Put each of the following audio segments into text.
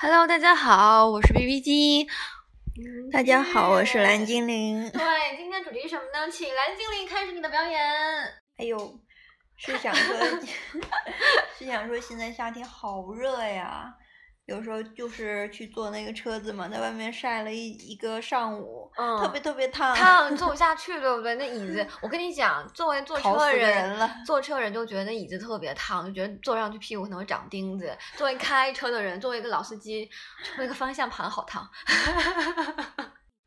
Hello，大家好，我是 B B 机。大家好，我是蓝精灵。对，今天主题是什么呢？请蓝精灵开始你的表演。哎呦，是想说，是想说，现在夏天好热呀。有时候就是去坐那个车子嘛，在外面晒了一一个上午，嗯，特别特别烫，烫坐不 下去，对不对？那椅子，我跟你讲，作为坐车人人，坐车人就觉得那椅子特别烫，就觉得坐上去屁股可能会长钉子。作为开车的人，作为一个老司机，那个方向盘好烫。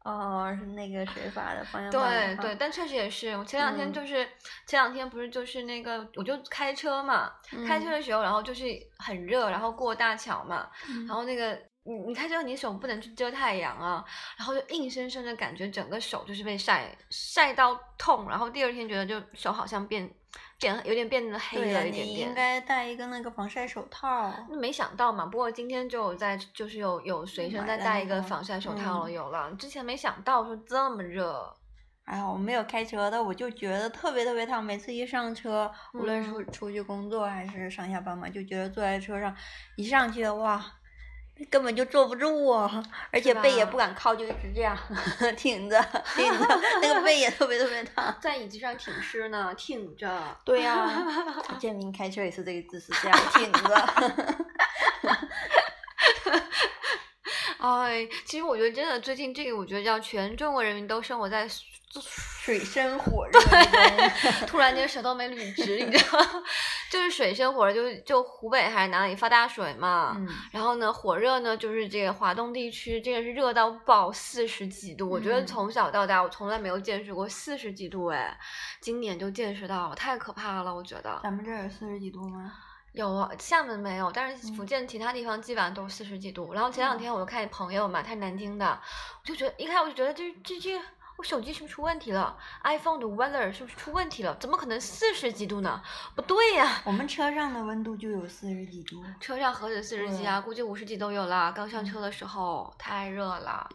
哦，是那个谁发的方向盘？对对，但确实也是。我前两天就是前两天不是就是那个，我就开车嘛，开车的时候，然后就是很热，然后过大桥嘛，然后那个你你开车你手不能去遮太阳啊，然后就硬生生的感觉整个手就是被晒晒到痛，然后第二天觉得就手好像变。变有点变得黑了一点点。你应该戴一个那个防晒手套。那没想到嘛，不过今天就在就是有有随身再带一个防晒手套了，有了。之前没想到说这么热。哎呀，我没有开车的，我就觉得特别特别烫。每次一上车，无论是出去工作还是上下班嘛，就觉得坐在车上一上去哇。根本就坐不住啊，而且背也不敢靠，就一直这样挺着，挺着，那个背也特别特别疼。在椅子上挺尸呢，挺着。对呀，建明开车也是这个姿势，这样挺着。哎，其实我觉得真的，最近这个，我觉得叫全中国人民都生活在。水深火热中，突然间舌头没捋直，你知道吗？就是水深火热，就就湖北还是哪里发大水嘛。嗯。然后呢，火热呢，就是这个华东地区，这个是热到爆，四十几度。我觉得从小到大，我从来没有见识过四十几度，哎，今年就见识到了，太可怕了，我觉得。咱们这儿有四十几度吗？有啊，厦门没有，但是福建其他地方基本上都是四十几度。然后前两天我就看朋友嘛，他是南京的，我就觉得一看我就觉得这这这。我手机是不是出问题了？iPhone 的 weather 是不是出问题了？怎么可能四十几度呢？不对呀，我们车上的温度就有四十几度。车上何止四十几啊？估计五十几都有了。刚上车的时候太热了。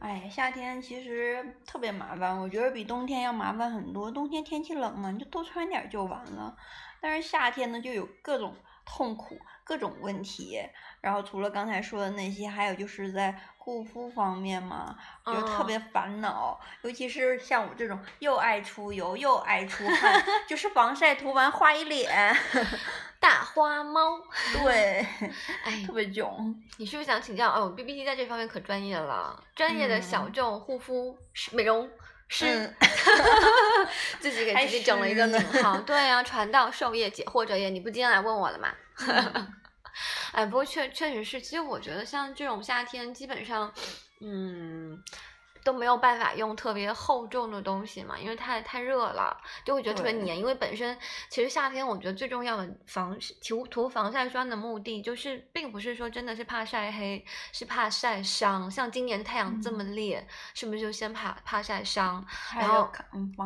哎，夏天其实特别麻烦，我觉得比冬天要麻烦很多。冬天天气冷嘛，你就多穿点就完了。但是夏天呢，就有各种痛苦。各种问题，然后除了刚才说的那些，还有就是在护肤方面嘛，就特别烦恼。尤其是像我这种又爱出油又爱出汗，就是防晒涂完花一脸，大花猫。对，哎，特别囧。你是不是想请教？哦，B B T 在这方面可专业了，专业的小众护肤美容师，自己给自己整了一个 名号。对啊，传道授业解惑者也，你不今天来问我了吗？哎，不过确确实是，其实我觉得像这种夏天，基本上，嗯。都没有办法用特别厚重的东西嘛，因为太太热了，就会觉得特别黏。因为本身其实夏天，我觉得最重要的防涂涂防晒霜的目的，就是并不是说真的是怕晒黑，是怕晒伤。像今年太阳这么烈，是不是就先怕怕晒伤？然后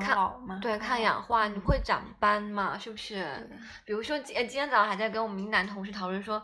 看对抗氧化，你会长斑嘛？是不是？比如说今今天早上还在跟我们男同事讨论说。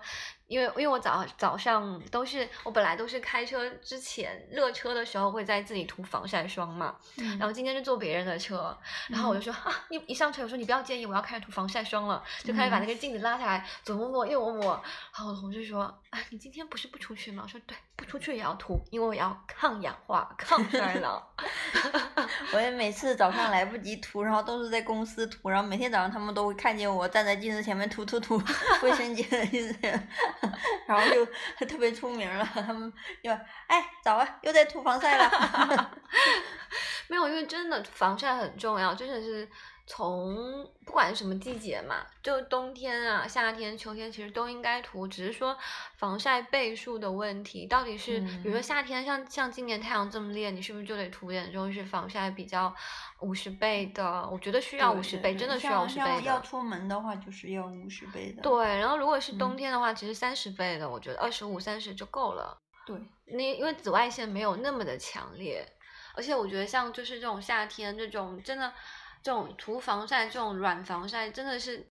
因为因为我早早上都是我本来都是开车之前热车的时候会在自己涂防晒霜嘛，然后今天是坐别人的车，然后我就说啊，一一上车我说你不要介意，我要开始涂防晒霜了，就开始把那个镜子拉下来，左摸摸右摸摸，然后我同事说啊，你今天不是不出去吗？我说对，不出去也要涂，因为我要抗氧化、抗衰老。我也每次早上来不及涂，然后都是在公司涂，然后每天早上他们都会看见我站在镜子前面涂涂涂卫生间的镜子。然后就特别出名了，他们又哎早啊，又在涂防晒了。没有，因为真的防晒很重要，真的是。从不管什么季节嘛，就冬天啊、夏天、秋天，其实都应该涂，只是说防晒倍数的问题。到底是，比如说夏天，像像今年太阳这么烈，你是不是就得涂点就是防晒比较五十倍的？我觉得需要五十倍，真的需要五十倍的。要出门的话，就是要五十倍的。对，然后如果是冬天的话，其实三十倍的，我觉得二十五、三十就够了。对，那因为紫外线没有那么的强烈，而且我觉得像就是这种夏天这种真的。这种涂防晒，这种软防晒真的是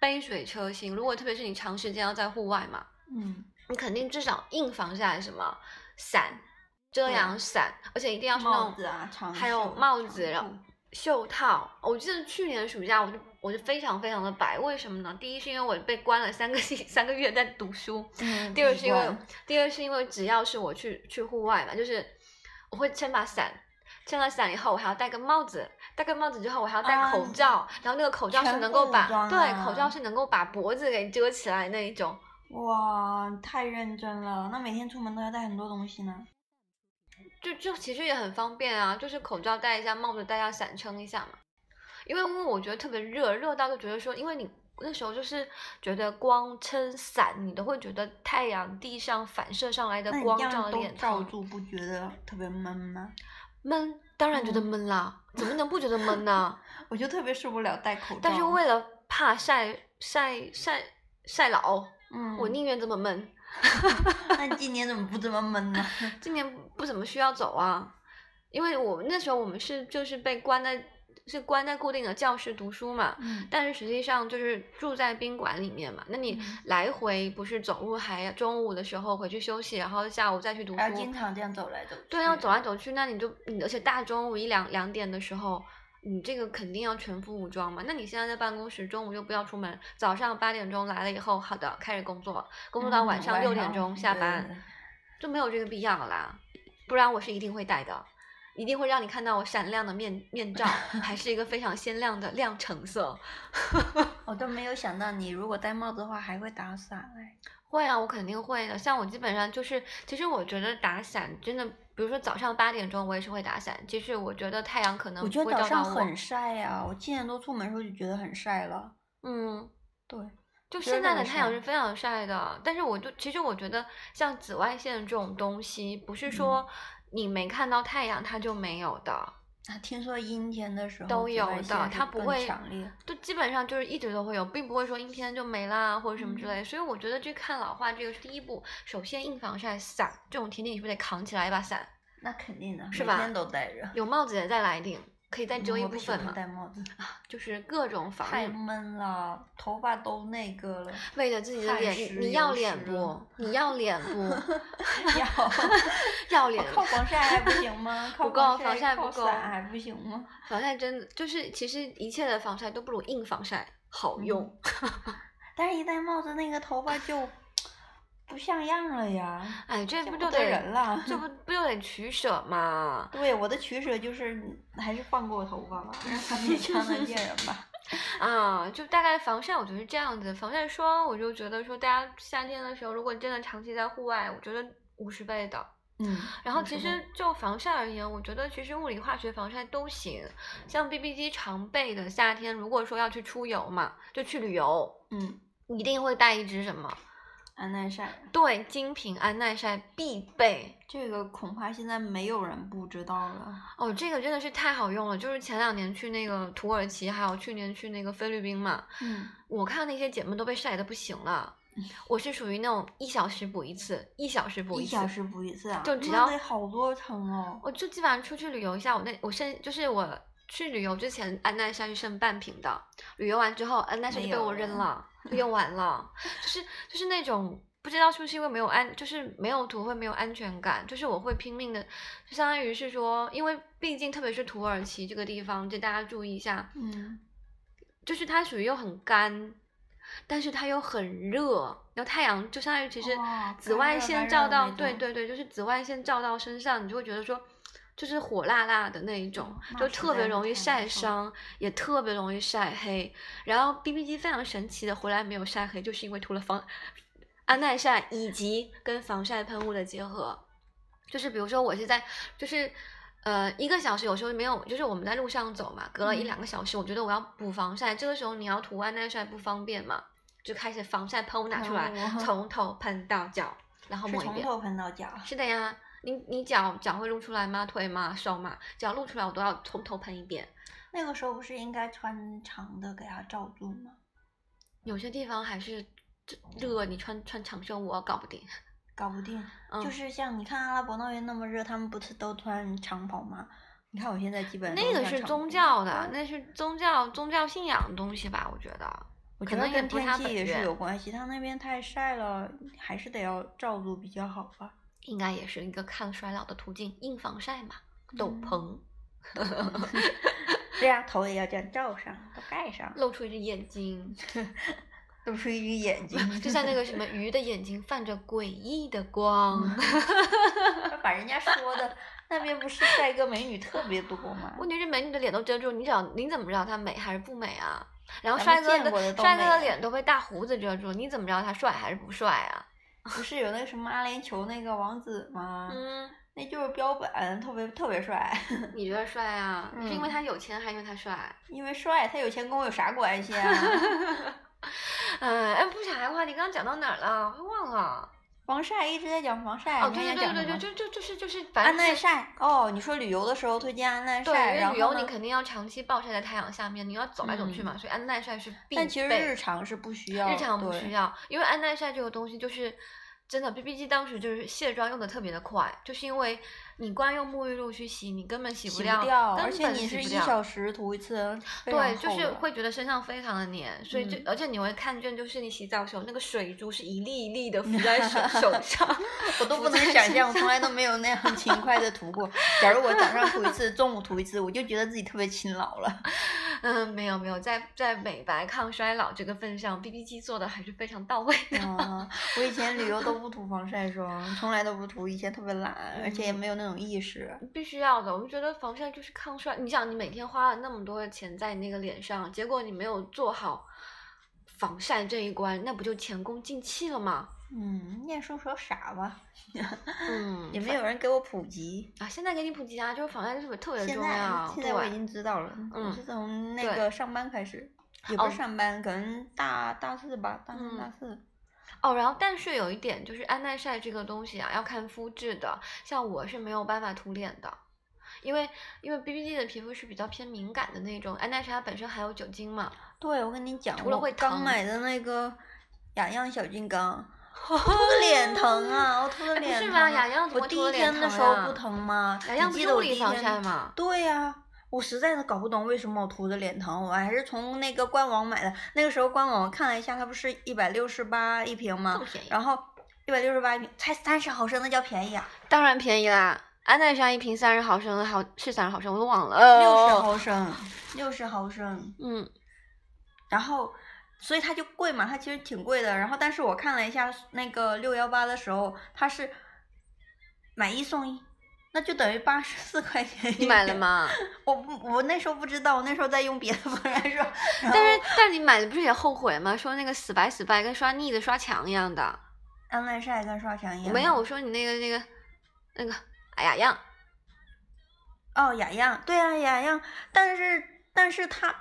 杯水车薪。如果特别是你长时间要在户外嘛，嗯，你肯定至少硬防晒什么伞、遮阳伞，而且一定要是那种帽子啊，还有帽子，然后袖套，我记得去年暑假我就我就非常非常的白，为什么呢？第一是因为我被关了三个星三个月在读书，嗯，第二是因为第二是因为只要是我去去户外嘛，就是我会撑把伞，撑了伞以后我还要戴个帽子，戴个帽子之后我还要戴口罩，然后那个口罩是能够把对口罩是能够把脖子给遮起来那一种。哇，太认真了！那每天出门都要带很多东西呢。就就其实也很方便啊，就是口罩戴一下，帽子戴下，伞撑一下嘛。因为因为我觉得特别热，热到就觉得说，因为你那时候就是觉得光撑伞，你都会觉得太阳地上反射上来的光照脸照住，不觉得特别闷吗？闷，当然觉得闷啦，怎么能不觉得闷呢？我就特别受不了戴口罩。但是为了怕晒晒晒晒老，嗯，我宁愿这么闷。那你 今年怎么不这么闷呢？今年不怎么需要走啊，因为我那时候我们是就是被关在是关在固定的教室读书嘛，但是实际上就是住在宾馆里面嘛。那你来回不是走路，还中午的时候回去休息，然后下午再去读书，经常这样走来走去。对，要走来走去，那你就而且大中午一两两点的时候。你这个肯定要全副武装嘛？那你现在在办公室，中午就不要出门，早上八点钟来了以后，好的，开始工作，工作到晚上六点钟下班，就没有这个必要了啦。不然我是一定会带的，一定会让你看到我闪亮的面面罩，还是一个非常鲜亮的亮橙色。我都没有想到你如果戴帽子的话还会打伞哎。会啊，我肯定会的。像我基本上就是，其实我觉得打伞真的。比如说早上八点钟，我也是会打伞。其实我觉得太阳可能我觉得早上很晒呀，我七点多出门的时候就觉得很晒了。嗯，对，就现在的太阳是非常晒的。但是我就其实我觉得像紫外线这种东西，不是说你没看到太阳它就没有的。啊，听说阴天的时候都有的，它不会强烈，就基本上就是一直都会有，并不会说阴天就没啦或者什么之类。所以我觉得这看老化这个是第一步，首先硬防晒伞这种天气你是不是得扛起来一把伞？那肯定的，是吧？每天都戴着。有帽子也再来一顶，可以再遮一部分嘛。戴帽子啊，就是各种防。太闷了，头发都那个了。为了自己的脸，你要脸不？你 要脸不？要要脸。靠防晒还不行吗？不够，防晒不够还不行吗？防晒真的就是，其实一切的防晒都不如硬防晒好用。但是，一戴帽子，那个头发就。不像样了呀！哎，这不就得人了？这不 不就得取舍嘛？对，我的取舍就是还是放过我头发吧，让它别强人见人吧。啊，就大概防晒，我觉得是这样子。防晒霜，我就觉得说，大家夏天的时候，如果真的长期在户外，我觉得五十倍的。嗯。然后其实就防晒而言，我觉得其实物理化学防晒都行。像 B B 机常备的，夏天如果说要去出游嘛，就去旅游，嗯，一定会带一支什么？安耐晒，对，精品安耐晒必备。这个恐怕现在没有人不知道了。哦，这个真的是太好用了。就是前两年去那个土耳其，还有去年去那个菲律宾嘛，嗯，我看那些姐妹都被晒得不行了。我是属于那种一小时补一次，一小时补一次，一小时补一次啊，就只要得好多层哦。我就基本上出去旅游一下，我那我剩就是我去旅游之前安耐晒是剩半瓶的，旅游完之后安耐晒就被我扔了。用完了，就是就是那种不知道是不是因为没有安，就是没有涂会没有安全感，就是我会拼命的，就相当于是说，因为毕竟特别是土耳其这个地方，就大家注意一下，嗯，就是它属于又很干，但是它又很热，然后太阳就相当于其实紫外线照到，对对对，就是紫外线照到身上，你就会觉得说。就是火辣辣的那一种，就特别容易晒伤，也特别容易晒黑。然后 B B 机非常神奇的回来没有晒黑，就是因为涂了防安耐晒以及跟防晒喷雾的结合。就是比如说我是在就是呃一个小时有时候没有，就是我们在路上走嘛，隔了一两个小时，我觉得我要补防晒，这个时候你要涂安耐晒不方便嘛，就开始防晒喷雾拿出来，从头喷到脚，然后抹一遍。从头喷到脚。是的呀。你你脚脚会露出来吗？腿吗？手吗？脚露出来我都要从头喷一遍。那个时候不是应该穿长的给它罩住吗？有些地方还是热，你穿穿长袖我搞不定。搞不定，就是像你看阿拉伯那边那么热，他们不是都穿长袍吗？你看我现在基本那个是宗教的，那是宗教宗教信仰的东西吧？我觉得，可能跟天气也是有关系。他那边太晒了，还是得要罩住比较好吧。应该也是一个抗衰老的途径，硬防晒嘛，斗篷。对呀，头也要这样罩上，都盖上，露出一只眼睛，露出一只眼睛，就像那个什么鱼的眼睛泛着诡异的光。把人家说的那边不是帅哥美女特别多吗？问题是美女的脸都遮住，你找你怎么知道她美还是不美啊？然后帅哥的帅哥的脸都被大胡子遮住，你怎么知道他帅还是不帅啊？不是有那个什么阿联酋那个王子吗？嗯，那就是标本，特别特别帅。你觉得帅啊？是因为他有钱还是因为他帅？因为帅，他有钱跟我有啥关系啊？嗯，哎，不讲话你，刚刚讲到哪儿了？我忘了。防晒一直在讲防晒，哦对对对对对，就就就是就是安耐晒。哦，你说旅游的时候推荐安耐晒，因为旅游你肯定要长期暴晒在太阳下面，你要走来走去嘛，所以安耐晒是必备。但其实日常是不需要，日常不需要，因为安耐晒这个东西就是。真的，B B 机当时就是卸妆用的特别的快，就是因为你光用沐浴露去洗，你根本洗不掉，而且你是一小时涂一次，对，就是会觉得身上非常的黏，所以就而且你会看见，就是你洗澡的时候那个水珠是一粒一粒的浮在手手上，我都不能想象，我从来都没有那样勤快的涂过。假如我早上涂一次，中午涂一次，我就觉得自己特别勤劳了。嗯，没有没有，在在美白抗衰老这个份上，B B 机做的还是非常到位的。我以前旅游都不涂防晒霜，从来都不涂，以前特别懒，而且也没有那种意识。必须要的，我就觉得防晒就是抗衰。你想，你每天花了那么多的钱在你那个脸上，结果你没有做好防晒这一关，那不就前功尽弃了吗？嗯，念书时候傻吧？嗯，也没有人给我普及啊。现在给你普及啊，就是防晒是不是特别重要？现在我已经知道了。嗯，是从那个上班开始，也不是上班，可能大大四吧，大三大四。哦，然后但是有一点就是安耐晒这个东西啊，要看肤质的。像我是没有办法涂脸的，因为因为 B B D 的皮肤是比较偏敏感的那种，安耐晒它本身含有酒精嘛。对，我跟你讲，涂了会刚买的那个雅漾小金刚。我涂的脸疼啊！我涂的脸疼。是吗？雅漾我第一天的时候不疼吗？雅漾不是物理防晒吗？对呀，我实在是搞不懂为什么我涂的脸疼。我还是从那个官网买的，那个时候官网看了一下，它不是一百六十八一瓶吗？然后一百六十八一瓶，才三十毫升，那叫便宜啊！当然便宜啦，安耐晒一瓶三十毫升，好是三十毫升，我都忘了。六十毫升，六十毫升。嗯，然后。所以它就贵嘛，它其实挺贵的。然后，但是我看了一下那个六幺八的时候，它是买一送一，那就等于八十四块钱。你买了吗？我不，我那时候不知道，我那时候在用别的防晒霜。但是，但是你买的不是也后悔吗？说那个死白死白，跟刷腻子刷墙一样的。安耐晒跟刷墙一样。没有，我说你那个那个那个雅漾。哦，雅漾，对啊，雅漾，但是但是它。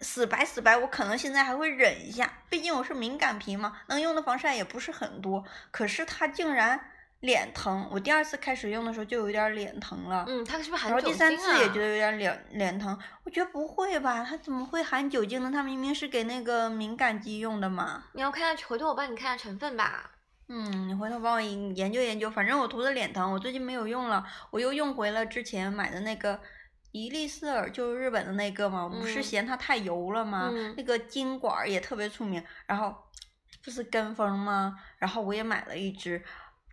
死白死白，我可能现在还会忍一下，毕竟我是敏感皮嘛，能用的防晒也不是很多。可是它竟然脸疼，我第二次开始用的时候就有点脸疼了。嗯，它是不是含酒精啊？然后第三次也觉得有点脸脸疼，我觉得不会吧？它怎么会含酒精呢？它明明是给那个敏感肌用的嘛。你要看下，回头我帮你看下成分吧。嗯，你回头帮我研究研究，反正我涂的脸疼，我最近没有用了，我又用回了之前买的那个。伊丽丝尔就是日本的那个嘛，我不是嫌它太油了吗？那个金管也特别出名，然后不是跟风吗？然后我也买了一支，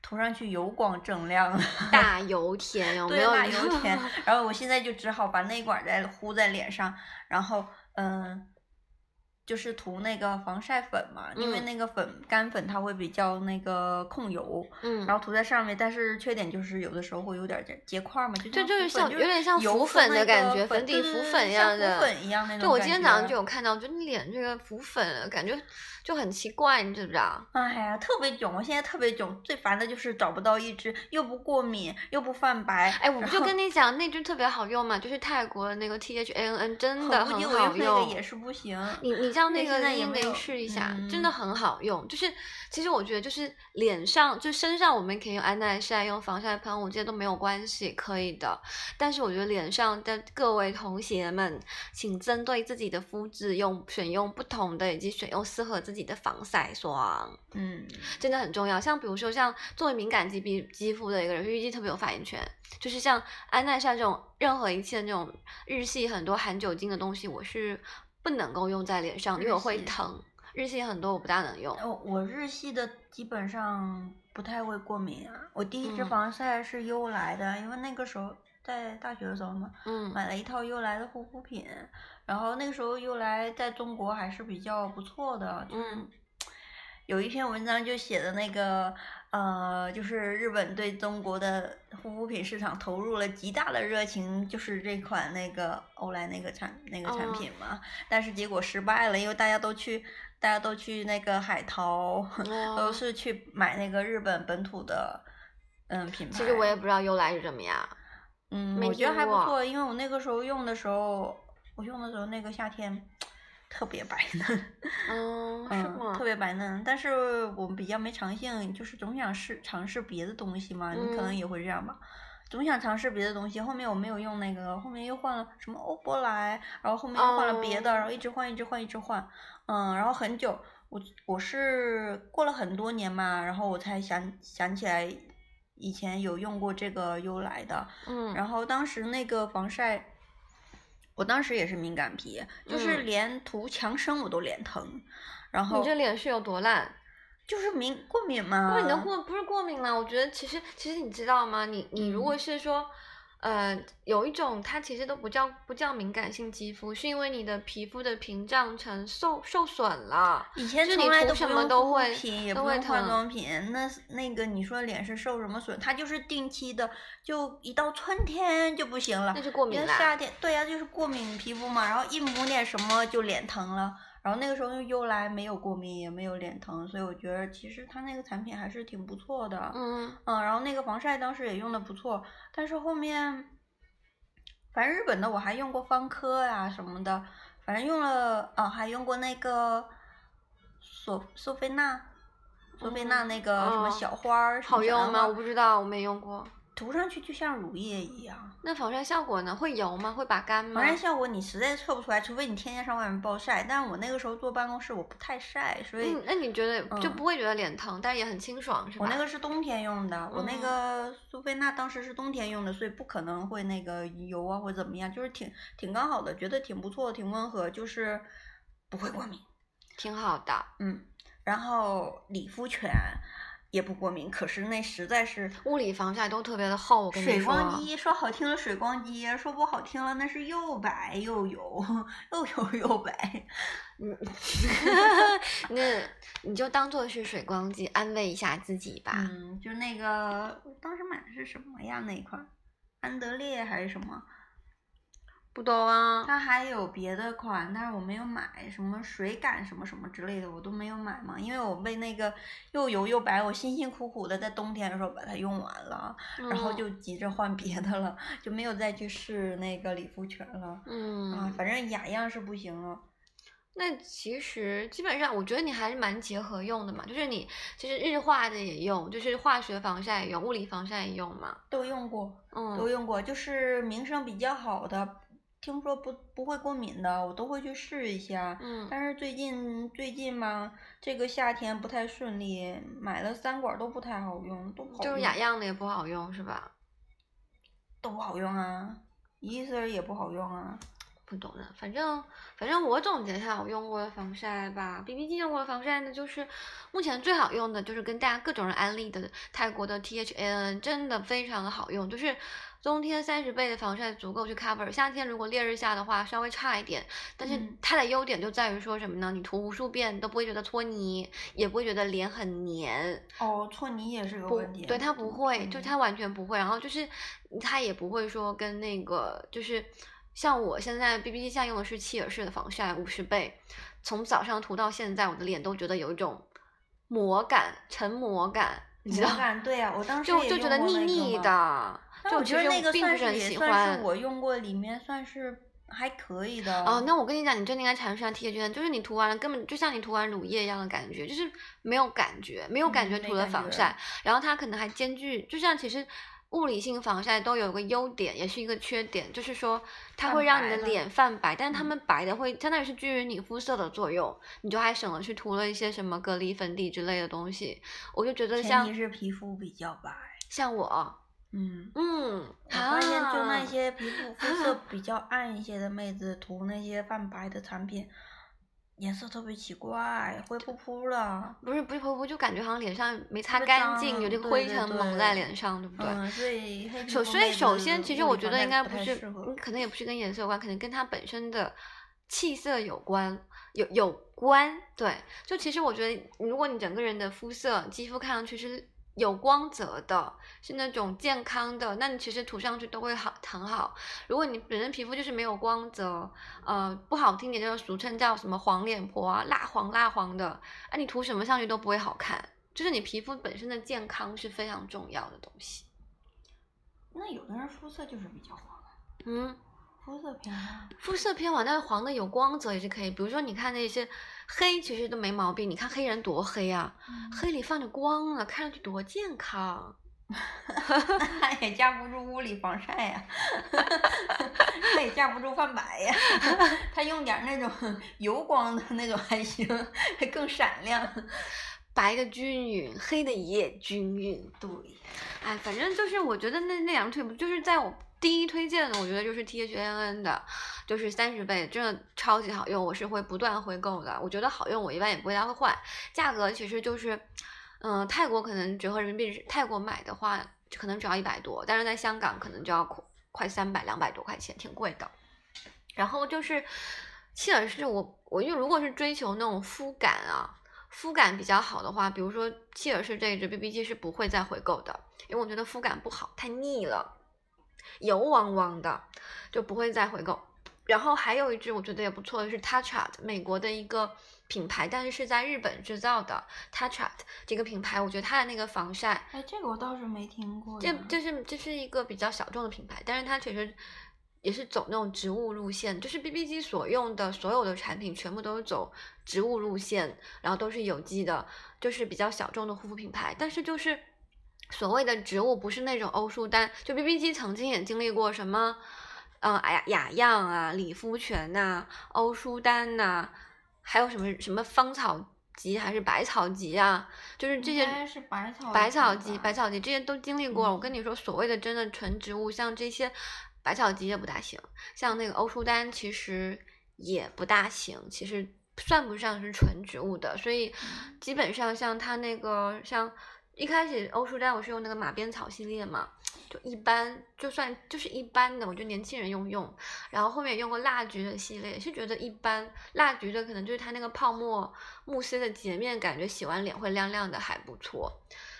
涂上去油光锃亮。大油田有没有？大油田。然后我现在就只好把那管再糊在脸上，然后嗯。就是涂那个防晒粉嘛，因为那个粉干粉它会比较那个控油，嗯，然后涂在上面，但是缺点就是有的时候会有点结块嘛，就就就是像有点像浮粉的感觉，粉底浮粉一样的，浮粉一样那种。就我今天早上就有看到，就你脸这个浮粉感觉。就很奇怪，你知不知道？哎呀，特别囧！我现在特别囧，最烦的就是找不到一支又不过敏又不泛白。哎，我不就跟你讲，那支特别好用嘛，就是泰国的那个 T H A N N，真的很好用。也是不行。你你叫那个英美试一下，真的很好用。就是其实我觉得，就是脸上就身上我们可以用安耐晒，用防晒喷雾，这些都没有关系，可以的。但是我觉得脸上的各位同学们，请针对自己的肤质用选用不同的，以及选用适合自。己的防晒霜，嗯，真的很重要。像比如说，像作为敏感肌皮肌肤的一个人预计特别有发言权。就是像安耐晒这种任何一切那种日系很多含酒精的东西，我是不能够用在脸上，因为我会疼。日系很多我不大能用。我日系的基本上不太会过敏啊。我第一支防晒是优来的，因为那个时候在大学的时候嘛，嗯，买了一套优莱的护肤品，然后那个时候优莱在中国还是比较不错的，嗯，有一篇文章就写的那个。呃，就是日本对中国的护肤品市场投入了极大的热情，就是这款那个欧莱那个产那个产品嘛，但是结果失败了，因为大家都去，大家都去那个海淘，都是去买那个日本本土的，嗯品牌。其实我也不知道优莱是什么呀，嗯，我觉得还不错，因为我那个时候用的时候，我用的时候那个夏天。特别白嫩，嗯，是吗？特别白嫩，但是我们比较没长性，就是总想试尝试别的东西嘛。你可能也会这样吧，总想尝试别的东西。后面我没有用那个，后面又换了什么欧珀莱，然后后面又换了别的，然后一直换，一直换，一直换。嗯，然后很久，我我是过了很多年嘛，然后我才想想起来以前有用过这个优莱的。嗯，然后当时那个防晒。我当时也是敏感皮，就是连涂强生我都脸疼，然后你这脸是有多烂？就是敏过敏吗？不，你的过不是过敏了。我觉得其实其实你知道吗？你你如果是说。呃，有一种它其实都不叫不叫敏感性肌肤，是因为你的皮肤的屏障层受受损了。以前从来都什么都会品，也不用化妆品。那那个你说脸是受什么损？它就是定期的，就一到春天就不行了。那是过敏了。夏天对呀，就是过敏皮肤嘛，然后一抹点什么就脸疼了。然后那个时候用优莱没有过敏，也没有脸疼，所以我觉得其实它那个产品还是挺不错的。嗯嗯，然后那个防晒当时也用的不错，但是后面，反正日本的我还用过方科呀什么的，反正用了啊，还用过那个索索菲娜，索菲娜那个什么小花儿，好用吗？我不知道，我没用过。涂上去就像乳液一样，那防晒效果呢？会油吗？会把干吗？防晒效果你实在测不出来，除非你天天上外面暴晒。但是我那个时候坐办公室，我不太晒，所以那你觉得就不会觉得脸疼，但是也很清爽，是吧？我那个是冬天用的，我那个苏菲娜当时是冬天用的，所以不可能会那个油啊或者怎么样，就是挺挺刚好的，觉得挺不错，挺温和，就是不会过敏，挺好的。嗯，然后理肤泉。也不过敏，可是那实在是物理防晒都特别的厚。水光肌说好听了水光肌，说不好听了那是又白又油，又油又白。嗯，那你就当做是水光肌，安慰一下自己吧。嗯，就那个当时买的是什么呀？那一款安德烈还是什么？不懂啊，它还有别的款，但是我没有买，什么水感什么什么之类的，我都没有买嘛，因为我被那个又油又白，我辛辛苦苦的在冬天的时候把它用完了，然后就急着换别的了，就没有再去试那个理肤泉了。嗯，啊，反正雅漾是不行了。那其实基本上，我觉得你还是蛮结合用的嘛，就是你其实日化的也用，就是化学防晒也用，物理防晒也用嘛。都用过，嗯，都用过，就是名声比较好的。听说不不会过敏的，我都会去试一下。嗯，但是最近最近嘛，这个夏天不太顺利，买了三管都不太好用，都不好就是雅漾的也不好用是吧？都不好用啊，伊丝也不好用啊。不懂的，反正反正我总结一下我用过的防晒吧，B B G 用过的防晒呢，就是目前最好用的就是跟大家各种人安利的泰国的 T H N，真的非常的好用，就是。冬天三十倍的防晒足够去 cover，夏天如果烈日下的话稍微差一点，但是它的优点就在于说什么呢？你涂无数遍都不会觉得搓泥，也不会觉得脸很黏。哦，搓泥也是个问题。对，它不会，就它完全不会。然后就是它也不会说跟那个就是像我现在 B B 机下用的是契尔氏的防晒五十倍，从早上涂到现在，我的脸都觉得有一种膜感、成膜感，你知道？感对呀，我当时就就觉得腻腻的。就我觉得那个算是也算是我用过里面算是还可以的。哦，那我跟你讲，你真的应该尝试下 T 恤就是你涂完了根本就像你涂完乳液一样的感觉，就是没有感觉，没有感觉涂了防晒。然后它可能还兼具，就像其实物理性防晒都有一个优点，也是一个缺点，就是说它会让你的脸泛白，但是它们白的会相当于是均匀你肤色的作用，你就还省了去涂了一些什么隔离粉底之类的东西。我就觉得像前提是皮肤比较白，像我。嗯嗯，我发现就那些皮肤肤色比较暗一些的妹子涂那些泛白的产品，颜色特别奇怪，灰扑扑的。不是不是扑扑，就感觉好像脸上没擦干净，有这个灰尘蒙在脸上，对不对？嗯，所以首所以首先，其实我觉得应该不是，可能也不是跟颜色有关，可能跟它本身的气色有关，有有关。对，就其实我觉得，如果你整个人的肤色、肌肤看上去是。有光泽的，是那种健康的，那你其实涂上去都会好很好。如果你本身皮肤就是没有光泽，呃，不好听点就是俗称叫什么黄脸婆啊，蜡黄蜡黄的，啊，你涂什么上去都不会好看。就是你皮肤本身的健康是非常重要的东西。那有的人肤色就是比较黄，嗯。肤色偏黄，肤色偏黄，但是黄的有光泽也是可以。比如说，你看那些黑，其实都没毛病。你看黑人多黑啊，黑里放着光了，看上去多健康。那也架不住屋里防晒呀，那也架不住泛白呀。他用点那种油光的那种还行，还更闪亮。白的均匀，黑的也均匀。对，哎，反正就是我觉得那那两腿不就是在我。第一推荐的，我觉得就是 T H N N 的，就是三十倍，真的超级好用，我是会不断回购的。我觉得好用，我一般也不会太会换。价格其实就是，嗯，泰国可能折合人民币，泰国买的话可能只要一百多，但是在香港可能就要快快三百两百多块钱，挺贵的。然后就是切尔氏，我我因为如果是追求那种肤感啊，肤感比较好的话，比如说切尔氏这一支 B B G 是不会再回购的，因为我觉得肤感不好，太腻了。油汪汪的，就不会再回购。然后还有一支我觉得也不错的是 Touchart，美国的一个品牌，但是是在日本制造的 Touchart 这个品牌，我觉得它的那个防晒，哎，这个我倒是没听过。这这是这是一个比较小众的品牌，但是它确实也是走那种植物路线，就是 B B 机所用的所有的产品全部都是走植物路线，然后都是有机的，就是比较小众的护肤品牌，但是就是。所谓的植物不是那种欧舒丹，就 B B 机曾经也经历过什么，嗯，哎呀，雅漾啊，理肤泉呐，欧舒丹呐，还有什么什么芳草集还是百草集啊，就是这些是百草百草集百草集这些都经历过。我跟你说，所谓的真的纯植物，像这些百草集也不大行，像那个欧舒丹其实也不大行，其实算不上是纯植物的。所以基本上像它那个像。一开始欧舒丹我是用那个马鞭草系列嘛，就一般，就算就是一般的，我觉得年轻人用用。然后后面用过蜡菊的系列，是觉得一般。蜡菊的可能就是它那个泡沫慕斯的洁面，感觉洗完脸会亮亮的，还不错。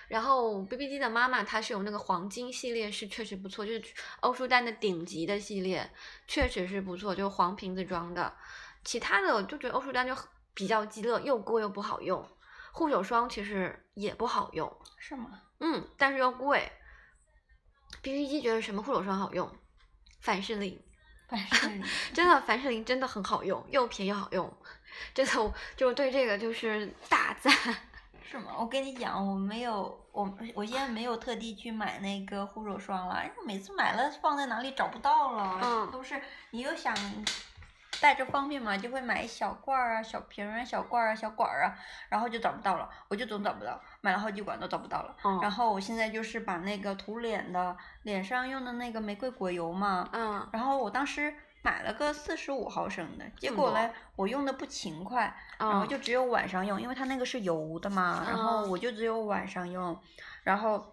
然后 B B D 的妈妈她是有那个黄金系列，是确实不错，就是欧舒丹的顶级的系列，确实是不错，就是黄瓶子装的。其他的我就觉得欧舒丹就比较鸡肋，又贵又不好用。护手霜其实也不好用，是吗？嗯，但是又贵。B B 机觉得什么护手霜好用？凡士林，凡士林，真的凡士林真的很好用，又便宜又好用，真的就对这个就是大赞。是吗？我跟你讲，我没有，我我现在没有特地去买那个护手霜了，因为每次买了放在哪里找不到了，嗯，都是你又想。带着方便嘛，就会买小罐儿啊、小瓶儿啊、小罐儿啊、小管儿啊，然后就找不到了，我就总找不到，买了好几管都找不到了。然后我现在就是把那个涂脸的，脸上用的那个玫瑰果油嘛，嗯，然后我当时买了个四十五毫升的，结果嘞我用的不勤快，然后就只有晚上用，因为它那个是油的嘛，然后我就只有晚上用，然后。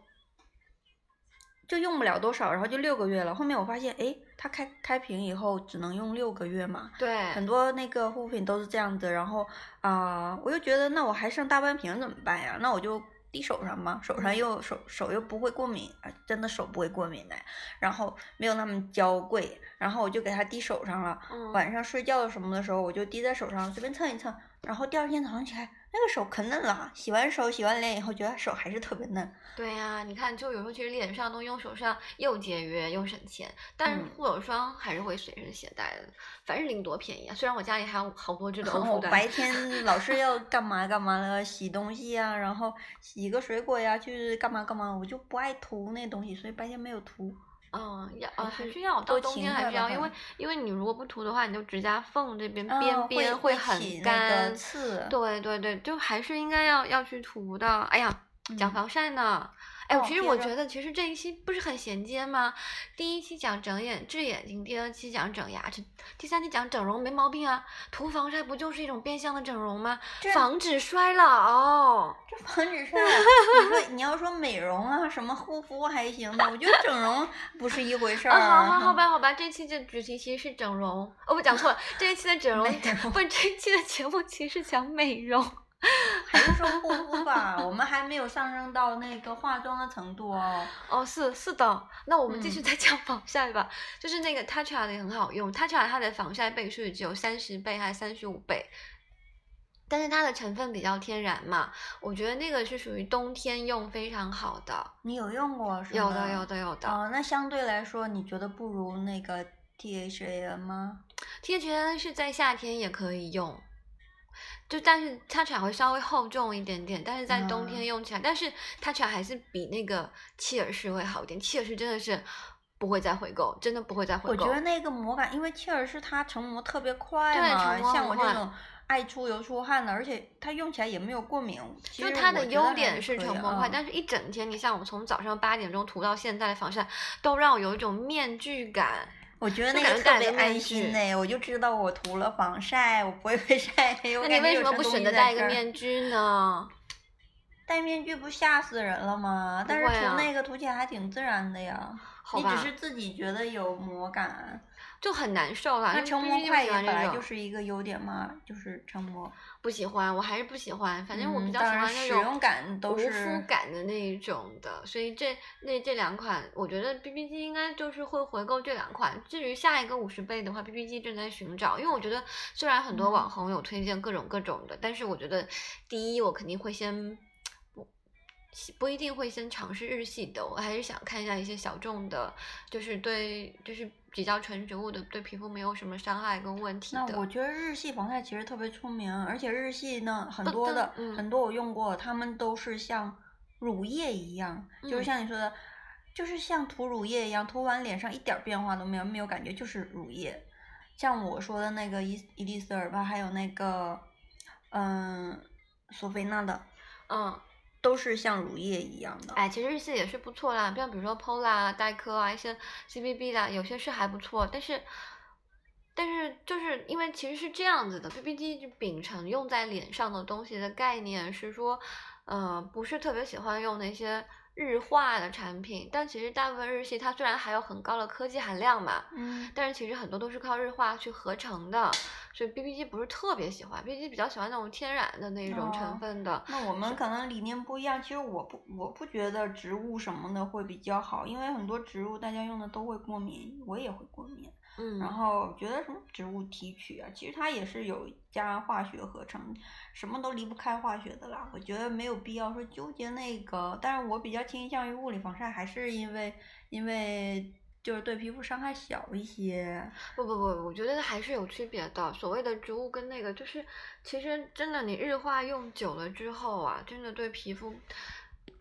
就用不了多少，然后就六个月了。后面我发现，哎，它开开瓶以后只能用六个月嘛。对。很多那个护肤品都是这样子，然后啊，我又觉得那我还剩大半瓶怎么办呀？那我就滴手上嘛，手上又手手又不会过敏，真的手不会过敏的，然后没有那么娇贵，然后我就给它滴手上了。嗯。晚上睡觉什么的时候，我就滴在手上，随便蹭一蹭，然后第二天早上起来。那个手可嫩了，洗完手、洗完脸以后，觉得手还是特别嫩。对呀，你看，就有时候其实脸上都用手上又节约又省钱，但是护手霜还是会随身携带的。凡士林多便宜啊！虽然我家里还有好多这种。我白天老是 要干嘛干嘛的，洗东西呀，然后洗个水果呀，去干嘛干嘛，我就不爱涂那东西，所以白天没有涂。嗯，要呃还是要到冬天还是要，因为因为你如果不涂的话，你就指甲缝这边边边会很干，刺。对对对，就还是应该要要去涂的。哎呀，讲防晒呢，哎，其实我觉得，其实这一期不是很衔接吗？第一期讲整眼治眼睛，第二期讲整牙齿，第三期讲整容，没毛病啊。涂防晒不就是一种变相的整容吗？防止衰老。这防止衰老，你说你要说美容啊，什么护肤还行吧，我觉得整容不是一回事儿。好好好吧，好吧，这期的主题其实是整容。哦，我讲错了，这一期的整容不这一期的节目，其实讲美容。还是说护肤吧，我们还没有上升到那个化妆的程度哦。哦，是是的，那我们继续再讲防晒吧。就是那个 Tatcha 的也很好用，Tatcha 它的防晒倍数只有三十倍还是三十五倍，但是它的成分比较天然嘛，我觉得那个是属于冬天用非常好的。你有用过是吗？有的有的有的。哦，那相对来说，你觉得不如那个 THA 吗？THA 是在夏天也可以用。就但是它起来会稍微厚重一点点，但是在冬天用起来，但是它起来还是比那个契尔氏会好一点。契尔氏真的是不会再回购，真的不会再回购。我觉得那个膜感，因为契尔氏它成膜特别快嘛，像我这种爱出油出汗的，而且它用起来也没有过敏。就它的优点是成膜快，但是一整天，你像我从早上八点钟涂到现在的防晒，都让我有一种面具感。我觉得那个特别安心呢，我就知道我涂了防晒，我不会被晒黑。那你为什么不选择戴一个面具呢？戴面具不吓死人了吗？但是涂那个涂起来还挺自然的呀。你只是自己觉得有魔感。就很难受了。那成膜快也本来就是一个优点嘛，就是成膜。不喜欢，我还是不喜欢。反正我比较喜欢那种无肤感的那一种的，所以这那这两款，我觉得 B B G 应该就是会回购这两款。至于下一个五十倍的话，B B G 正在寻找，因为我觉得虽然很多网红有推荐各种各种的，但是我觉得第一我肯定会先。不一定会先尝试日系的，我还是想看一下一些小众的，就是对，就是比较纯植物的，对皮肤没有什么伤害跟问题的。那我觉得日系防晒其实特别出名，而且日系呢很多的很多我用过，他们都是像乳液一样，就是像你说的，就是像涂乳液一样，涂完脸上一点变化都没有，没有感觉，就是乳液。像我说的那个伊伊丽丝尔吧，还有那个嗯索菲娜的，嗯。都是像乳液一样的，哎，其实日系也是不错啦，像比如说 Pola、黛珂啊，一些 CBB 的，有些是还不错，但是，但是就是因为其实是这样子的，BB 机就秉承用在脸上的东西的概念是说，呃，不是特别喜欢用那些。日化的产品，但其实大部分日系它虽然还有很高的科技含量嘛，嗯，但是其实很多都是靠日化去合成的，所以 B B G 不是特别喜欢，B B G 比较喜欢那种天然的那种成分的。那我们可能理念不一样，其实我不我不觉得植物什么的会比较好，因为很多植物大家用的都会过敏，我也会过敏。嗯，然后觉得什么植物提取啊，其实它也是有加化学合成，什么都离不开化学的啦。我觉得没有必要说纠结那个，但是我比较倾向于物理防晒，还是因为因为就是对皮肤伤害小一些。不不不，我觉得还是有区别的。所谓的植物跟那个，就是其实真的你日化用久了之后啊，真的对皮肤。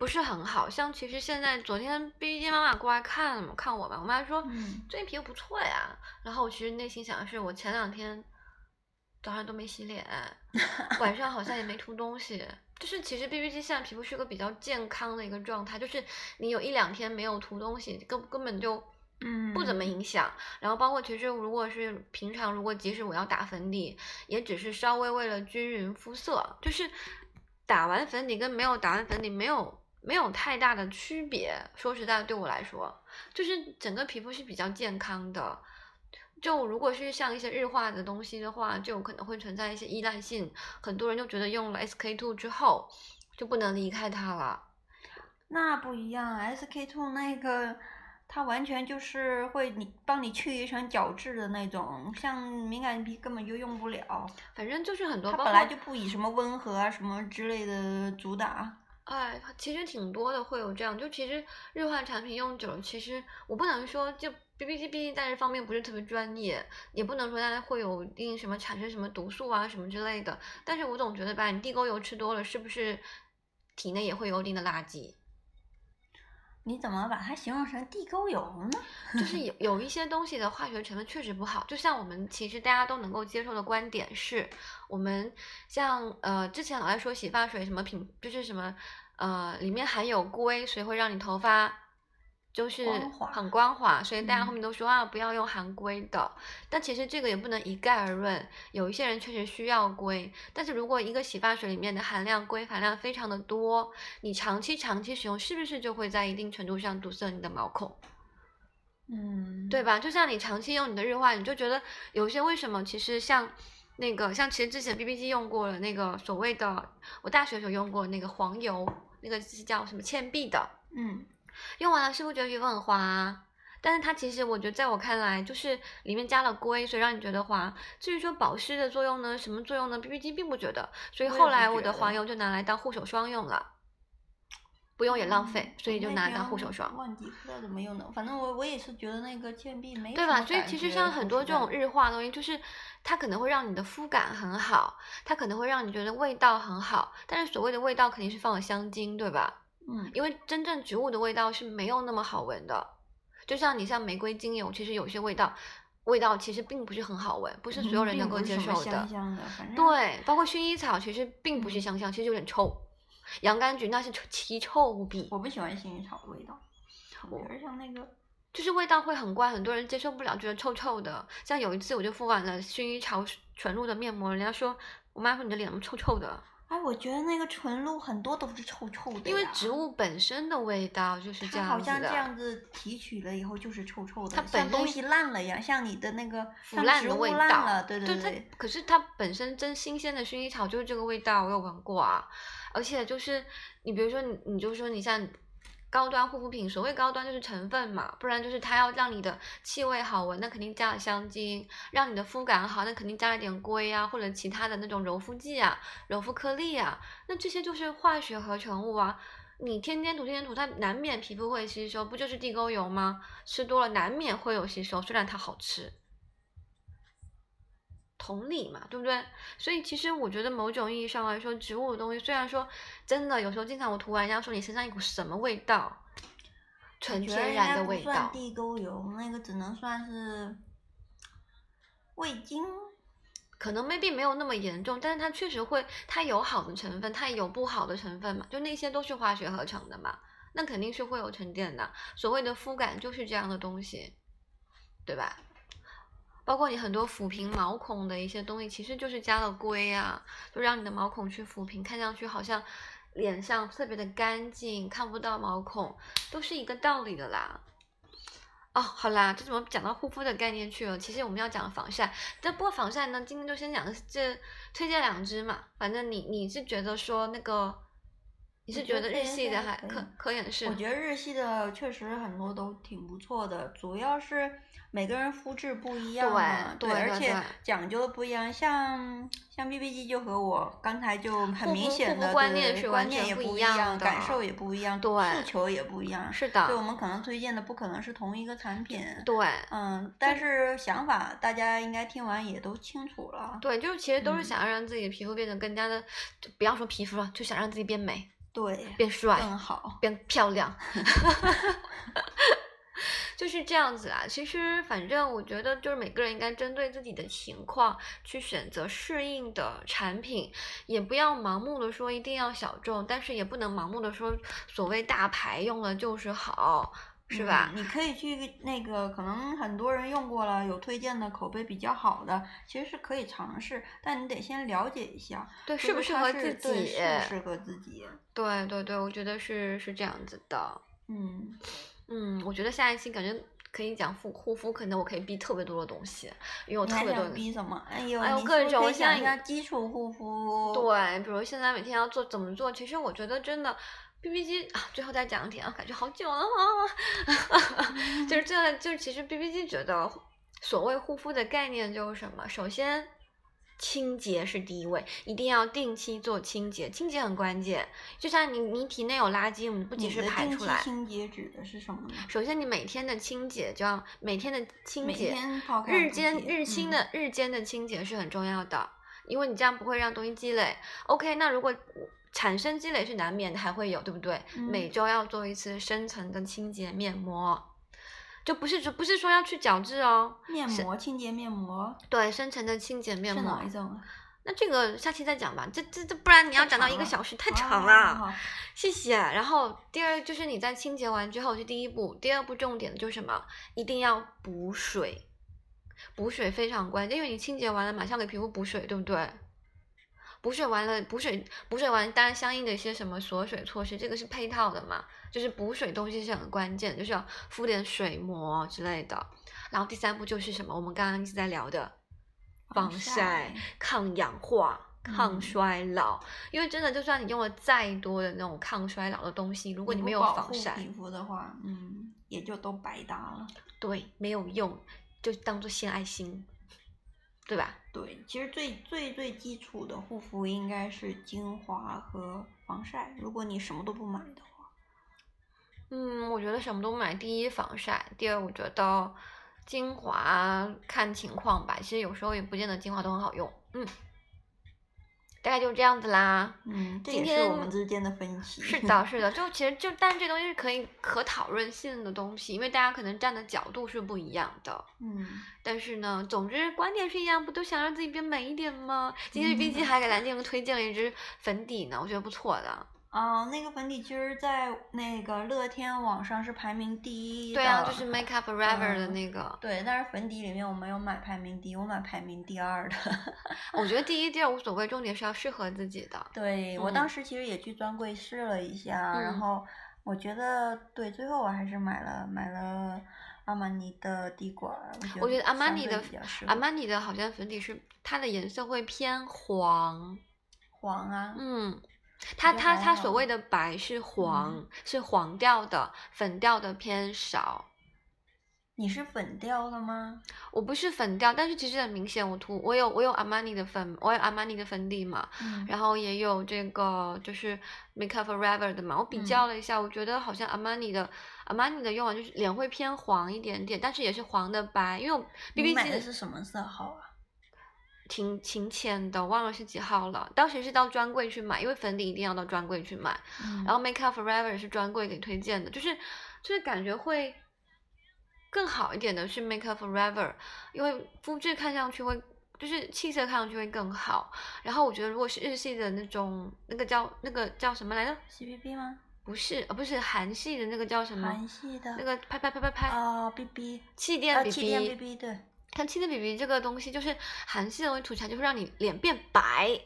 不是很好，像其实现在昨天 B B 机妈妈过来看看我吧，我妈说最近皮肤不错呀。然后我其实内心想的是，我前两天早上都没洗脸，晚上好像也没涂东西，就是其实 B B 机现在皮肤是个比较健康的一个状态，就是你有一两天没有涂东西，根根本就嗯不怎么影响。然后包括其实如果是平常，如果即使我要打粉底，也只是稍微为了均匀肤色，就是打完粉底跟没有打完粉底没有。没有太大的区别，说实在，对我来说，就是整个皮肤是比较健康的。就如果是像一些日化的东西的话，就可能会存在一些依赖性。很多人就觉得用了 SK two 之后就不能离开它了。那不一样，SK two 那个它完全就是会你帮你去一层角质的那种，像敏感皮根本就用不了。反正就是很多，它本来就不以什么温和啊什么之类的主打。哎，其实挺多的，会有这样。就其实日化产品用久了，其实我不能说就 B B G 毕竟在这方面不是特别专业，也不能说大家会有一定什么产生什么毒素啊什么之类的。但是我总觉得吧，你地沟油吃多了，是不是体内也会有一定的垃圾？你怎么把它形容成地沟油呢？就是有有一些东西的化学成分确实不好，就像我们其实大家都能够接受的观点是，我们像呃之前老爱说洗发水什么品，就是什么。呃，里面含有硅，所以会让你头发就是很光滑，所以大家嗯后面都说、啊，不要用含硅的。但其实这个也不能一概而论，有一些人确实需要硅，但是如果一个洗发水里面的含量硅含量非常的多，你长期长期使用，是不是就会在一定程度上堵塞你的毛孔？嗯，对吧？就像你长期用你的日化，你就觉得有些为什么其实像那个像其实之前 B B G 用过了那个所谓的，我大学的时候用过那个黄油，那个是叫什么倩碧的，嗯，用完了是不是觉得皮肤很滑啊？但是它其实我觉得在我看来，就是里面加了硅，所以让你觉得滑。至于说保湿的作用呢，什么作用呢？B B G 并不觉得，所以后来我的黄油就拿来当护手霜用了，不用也浪费，所以就拿来当护手霜。忘记不知道怎么用的，反正我我也是觉得那个倩碧没对吧？所以其实像很多这种日化东西，就是它可能会让你的肤感很好，它可能会让你觉得味道很好，但是所谓的味道肯定是放了香精，对吧？嗯，因为真正植物的味道是没有那么好闻的，就像你像玫瑰精油，其实有些味道味道其实并不是很好闻，不是所有人能够接受的。香香的，对，包括薰衣草其实并不是嗯香香，其实有点臭。洋甘菊那是臭奇臭无比，我不喜欢薰衣草的味道，我觉得像那个，就是味道会很怪，很多人接受不了，觉得臭臭的。像有一次我就敷完了薰衣草纯露的面膜，人家说我妈说你的脸怎么臭臭的，哎，我觉得那个纯露很多都是臭臭的呀，因为植物本身的味道就是这它好样子的。像这样子提取了以后就是臭臭的，它本像东西烂了一样，像你的那个腐烂的味道，烂了，对对对，它可是它本身真新鲜的薰衣草就是这个味道，我有闻过啊。而且就是你比如说你你就说你像高端护肤品，所谓高端就是成分嘛，不然就是它要让你的气味好闻，那肯定加了香精；让你的肤感好，那肯定加了点硅啊，或者其他的那种柔肤剂啊、柔肤颗粒啊，那这些就是化学合成物啊。你天天涂天天涂，它难免皮肤会吸收，不就是地沟油吗？吃多了难免会有吸收，虽然它好吃。同理嘛，对不对？所以其实我觉得某种意义上来说，植物的东西虽然说真的有时候经常我涂完，人家说你身上一股什么味道，纯天然的味道。地沟油，那个只能算是味精。可能 maybe 没有那么严重，但是它确实会，它有好的成分，它也有不好的成分嘛，就那些都是化学合成的嘛，那肯定是会有沉淀的。所谓的肤感就是这样的东西，对吧？包括你很多抚平毛孔的一些东西，其实就是加了硅啊，就让你的毛孔去抚平，看上去好像脸上特别的干净，看不到毛孔，都是一个道理的啦。哦，好啦，这怎么讲到护肤的概念去了？其实我们要讲防晒，但不过防晒呢，今天就先讲这推荐两支嘛。反正你你是觉得说那个，你是觉觉得日系的还可可以科颜氏？我觉得日系的确实很多都挺不错的，主要是每个人肤质不一样嘛，对对而且讲究的不一样。像像 B B 机就和我刚才就很明显的观念是观念也不不一样，感受也不一样，对诉求也不一样。是的，对我们可能推荐的不可能是同一个产品。对嗯，但是想法大家应该听完也都清楚了。对，就是其实都是嗯想要让自己的皮肤变得更加的，就不要说皮肤了，就想让自己变美、对，变帅、更好。变漂亮，就是这样子啦。其实反正我觉得，就是每个人应该针对自己的情况去选择适应的产品，也不要盲目的说一定要小众，但是也不能盲目的说所谓大牌用了就是好，是吧？嗯你可以去那个，可能很多人用过了，有推荐的口碑比较好的，其实是可以尝试，但你得先了解一下，对，适不适合自己？对适不适合自己？对对对，我觉得是是这样子的。嗯，嗯，我觉得下一期感觉可以讲护护肤，可能我可以逼特别多的东西，因为我特别多的。逼什么？哎呦，哎呦各种像讲一下基础护肤。对，比如现在每天要做怎么做，其实我觉得真的。B B 机啊，最后再讲一点啊，感觉好久了啊。就是这，就是其实 B B 机觉得所谓护肤的概念就是什么？首先，清洁是第一位，一定要定期做清洁，清洁很关键。就像你你体内有垃圾，我们不及时排出来。清洁指的是什么呢？首先，你每天的清洁就要每天的清每洁，日间日清嗯的、日间的清洁是很重要的，因为你这样不会让东西积累。OK，那如果产生积累是难免的，还会有，对不对？嗯每周要做一次深层的清洁面膜，就不是说不是说要去角质哦，面膜清洁面膜对，深层的清洁面膜是哪一，种啊？那这个下期再讲吧，这这这，不然你要讲到一个小时，太长了。谢谢。然后第二就是你在清洁完之后是第一步，第二步重点的就是什么？一定要补水，补水非常关键，因为你清洁完了马上给皮肤补水，对不对？补水完了，补水补水完，当然相应的一些什么锁水措施，这个是配套的嘛，就是补水东西是很关键，就是要敷点水膜之类的。然后第三步就是什么？我们刚刚一直在聊的。防晒、抗氧化、抗衰老，因为真的，就算你用了再多的那种抗衰老的东西，如果你没有防晒皮肤的话，嗯，也就都白搭了。对，没有用，就当做献爱心，对吧？对，其实最最最基础的护肤应该是精华和防晒。如果你什么都不买的话，嗯，我觉得什么都买。第一，防晒；第二，我觉得。精华看情况吧，其实有时候也不见得精华都很好用。嗯，大概就是这样子啦。嗯，这也是我们之间的分歧。是 的，是的，就其实就，但是这东西是可以可讨论性的东西，因为大家可能站的角度是不一样的。嗯，但是呢，总之观点是一样，不都想让自己变美一点吗？今天冰淇还给蓝精灵推荐了一支粉底呢，我觉得不错的。啊，那个粉底其实，在那个乐天网上是排名第一的。对啊，就是 Make Up Forever 的那个。对，但是粉底里面我没有买排名第一，我买排名第二的。我觉得第一、第二无所谓，重点是要适合自己的。对，我当时其实也去专柜试了一下，然后我觉得对，最后我还是买了买了阿玛尼的滴管。我觉得阿玛尼的阿玛尼的好像粉底是它的颜色会偏黄。黄啊。嗯。它它它所谓的白是黄，是黄调的，粉调的偏少。你是粉调的吗？我不是粉调，但是其实很明显，我涂我有我有阿玛尼的粉，我有阿玛尼的粉底嘛，然后也有这个就是 Make Up Forever 的嘛，我比较了一下，我觉得好像阿玛尼的阿玛尼的用完就是脸会偏黄一点点，但是也是黄的白，因为我 B B 买的是什么色号啊？挺挺浅的，忘了是几号了。当时是到专柜去买，因为粉底一定要到专柜去买。然后 Make Up Forever 是专柜给推荐的，就是就是感觉会更好一点的是 Make Up Forever，因为肤质看上去会就是气色看上去会更好。然后我觉得如果是日系的那种，那个叫那个叫什么来着？CPB 吗？不是，呃不是韩系的那个叫什么？韩系的。那个拍拍拍拍拍。哦，B B。气垫 B B。气垫 B B 对。看气垫 BB 这个东西，就是韩系的东西涂起来就会让你脸变白，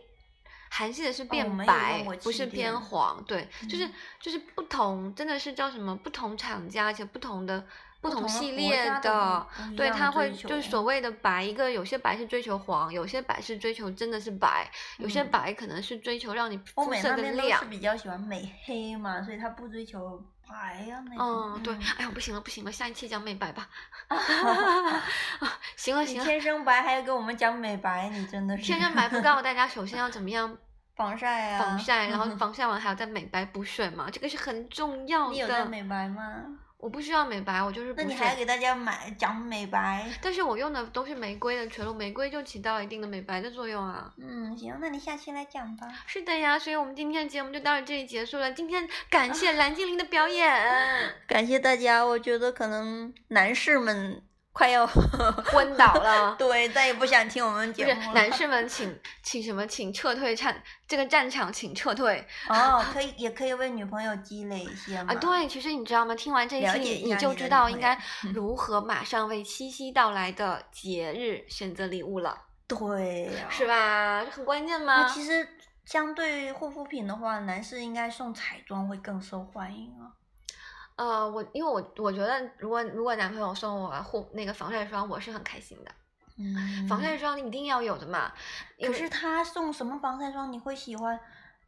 韩系的是变白，不是偏黄。对，就是就是不同，真的是叫什么不同厂家，而且不同的不同系列的，对，它会就是所谓的白，一个有些白是追求黄，有些白是追求真的是白，有些白可能是追求让你肤色更亮。是比较喜欢美黑嘛，所以它不追求。白呀，那种嗯，对，哎呀，不行了，不行了，下一期讲美白吧。行了，行了。天生白还要给我们讲美白，你真的是。天生白不告诉大家，首先要怎么样 防晒啊？防晒，然后 防晒完还要再美白补水嘛，这个是很重要的。你有在美白吗？我不需要美白，我就是。那你还要给大家买讲美白？但是我用的都是玫瑰的全露，玫瑰就起到一定的美白的作用啊。嗯，行，那你下期来讲吧。是的呀，所以我们今天的节目就到这里结束了。今天感谢蓝精灵的表演，感谢大家。我觉得可能男士们。快要 昏倒了，对，再也不想听我们节目了。男士们，请请什么？请撤退战这个战场，请撤退。哦，可以，也可以为女朋友积累一些啊，对，其实你知道吗？听完这一期，你就知道应该如何马上为七夕到来的节日选择礼物了。对呀，是吧？很关键吗？其实相对护肤品的话，男士应该送彩妆会更受欢迎啊。呃，我因为我我觉得，如果如果男朋友送我护那个防晒霜，我是很开心的。嗯，防晒霜你一定要有的嘛。可是他送什么防晒霜你会喜欢，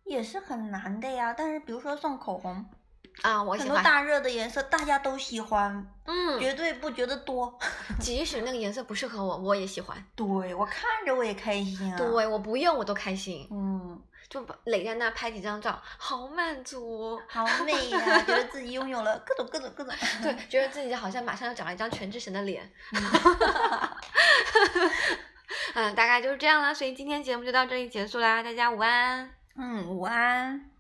也是很难的呀。但是比如说送口红啊，我很多大热的颜色大家都喜欢，嗯，绝对不觉得多。即使那个颜色不适合我，我也喜欢。对我看着我也开心啊。对我不用我都开心。嗯。就垒在那拍几张照，好满足，好美呀！觉得自己拥有了各种各种各种，对，觉得自己好像马上要长了一张全智贤的脸。嗯，大概就是这样了，所以今天节目就到这里结束啦，大家午安。嗯，午安。